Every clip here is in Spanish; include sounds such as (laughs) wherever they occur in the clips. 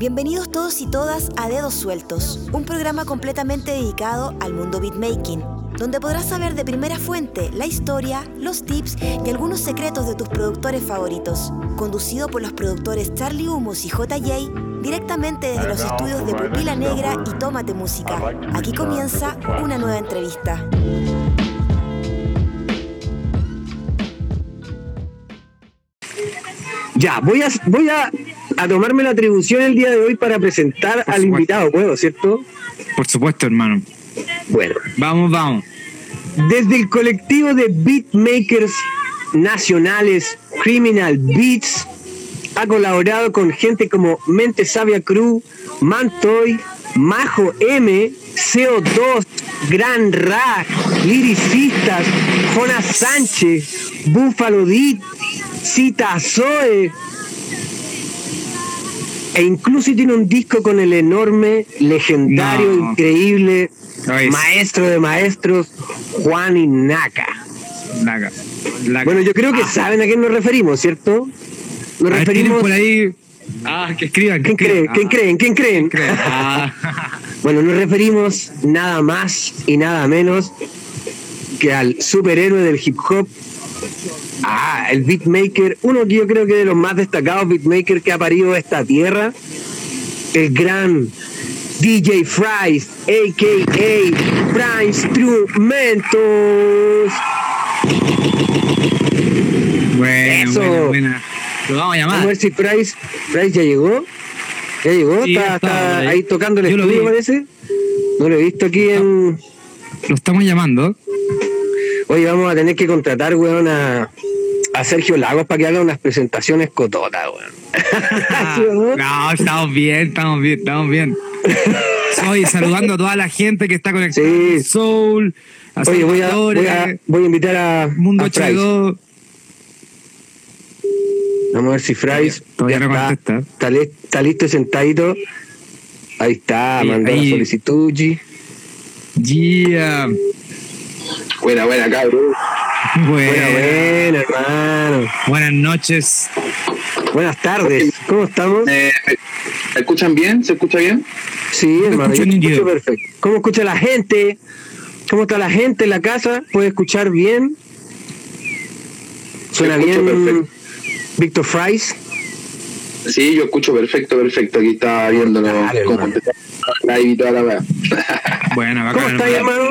Bienvenidos todos y todas a Dedos Sueltos, un programa completamente dedicado al mundo beatmaking, donde podrás saber de primera fuente la historia, los tips y algunos secretos de tus productores favoritos. Conducido por los productores Charlie Humos y JJ, directamente desde los estudios de Pupila Negra y Tómate Música. Aquí comienza una nueva entrevista. Ya, voy a, voy a, a tomarme la atribución el día de hoy para presentar Por al supuesto. invitado, ¿puedo, cierto? Por supuesto, hermano. Bueno, Vamos, vamos. desde el colectivo de beatmakers nacionales Criminal Beats, ha colaborado con gente como Mente Sabia Crew, Mantoy, Majo M, CO2, Gran Ra, Liricistas, Jonas Sánchez, Buffalo Dit, Cita Zoe, e incluso tiene un disco con el enorme, legendario, No. increíble maestro de maestros, Juan Inaka. Laga. Laga. Bueno, yo creo que Ah, saben a quién nos referimos, ¿cierto? Nos a referimos. por ahí. Ah, que escriban. que ¿Quién creen? ¿Quién Ah, creen? ¿Quién creen? creen? (laughs) Ah. Bueno, nos referimos nada más y nada menos que al superhéroe del hip hop. Ah, el beatmaker, uno que yo creo que de los más destacados beatmakers que ha parido esta tierra, el gran DJ Fries, a.k.a. Fry Instrumentos. Bueno, Eso. buena, buena. Lo vamos a Vamos a llamar. ver si Price, Price ya llegó. ¿Ya llegó? Sí, ¿Está, ahí. ahí tocando el Yo estudio, parece? No lo he visto aquí en... Lo estamos llamando. Oye, vamos a tener que contratar, weón, a, a Sergio Lagos para que haga unas presentaciones cototas, weón. (laughs) ¿Sí o no? Estamos bien, estamos bien, estamos bien. Oye, saludando a toda la gente que está conectada. Sí. Soul, a Oye, voy a, voy, a, voy a invitar a, Mundo a. H2. Vamos a ver si Price Todavía no está, contesta. está, li- está listo y sentadito. Ahí está, Ahí, mandó la ahí. solicitud. G. Yeah. Buena, buena, cabrón. Bueno, Buena, buena, hermano. buenas noches. Buenas tardes. ¿Cómo estamos? Eh, ¿Me escuchan bien? ¿Se escucha bien? Sí, hermano, yo escucho perfecto. ¿Cómo escucha la gente? ¿Cómo está la gente en la casa? ¿Puede escuchar bien? ¿Suena bien perfecto. Víctor Fries? Sí, yo escucho perfecto, perfecto. Aquí estaba viéndolo Dale, cómo hermano. empezó la live y toda la. Bueno, ¿Cómo bacán, estáis, hermano?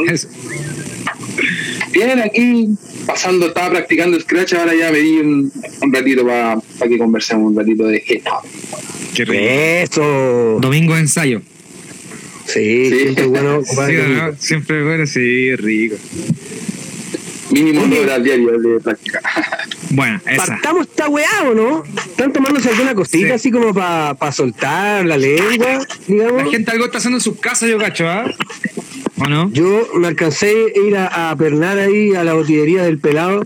Bien, aquí pasando, estaba practicando Scratch, ahora ya me di un, un ratito para que conversemos un ratito de hip hop. Qué rico. Eso. Domingo de ensayo. Sí, Sí. siempre bueno. Sí. Siempre bueno, sí, rico. Mínimo dos horas diarias de práctica. Bueno, esa. Partamos esta weá, ¿o no? ¿Están tomándose alguna cosita Sí. así como para soltar la lengua, digamos? La gente algo está haciendo en sus casas, yo cacho, ¿ah? ¿O no? Yo me alcancé a ir a, a pernar ahí a la botillería del pelado.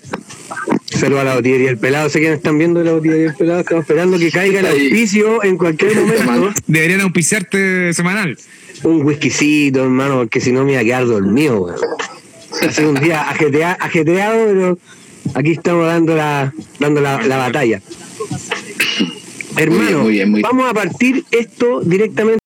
Saludos a la botillería del pelado. Sé que me están viendo de la botillería del pelado. Estamos esperando que caiga el auspicio en cualquier momento. Deberían auspiciarte semanal. Un whiskycito, hermano, porque si no me iba a quedar dormido, weón. Ha sido un día ajetea- ajetreado, pero aquí estamos dando la, dando la, la batalla. Hermano, muy bien, muy bien. vamos a partir esto directamente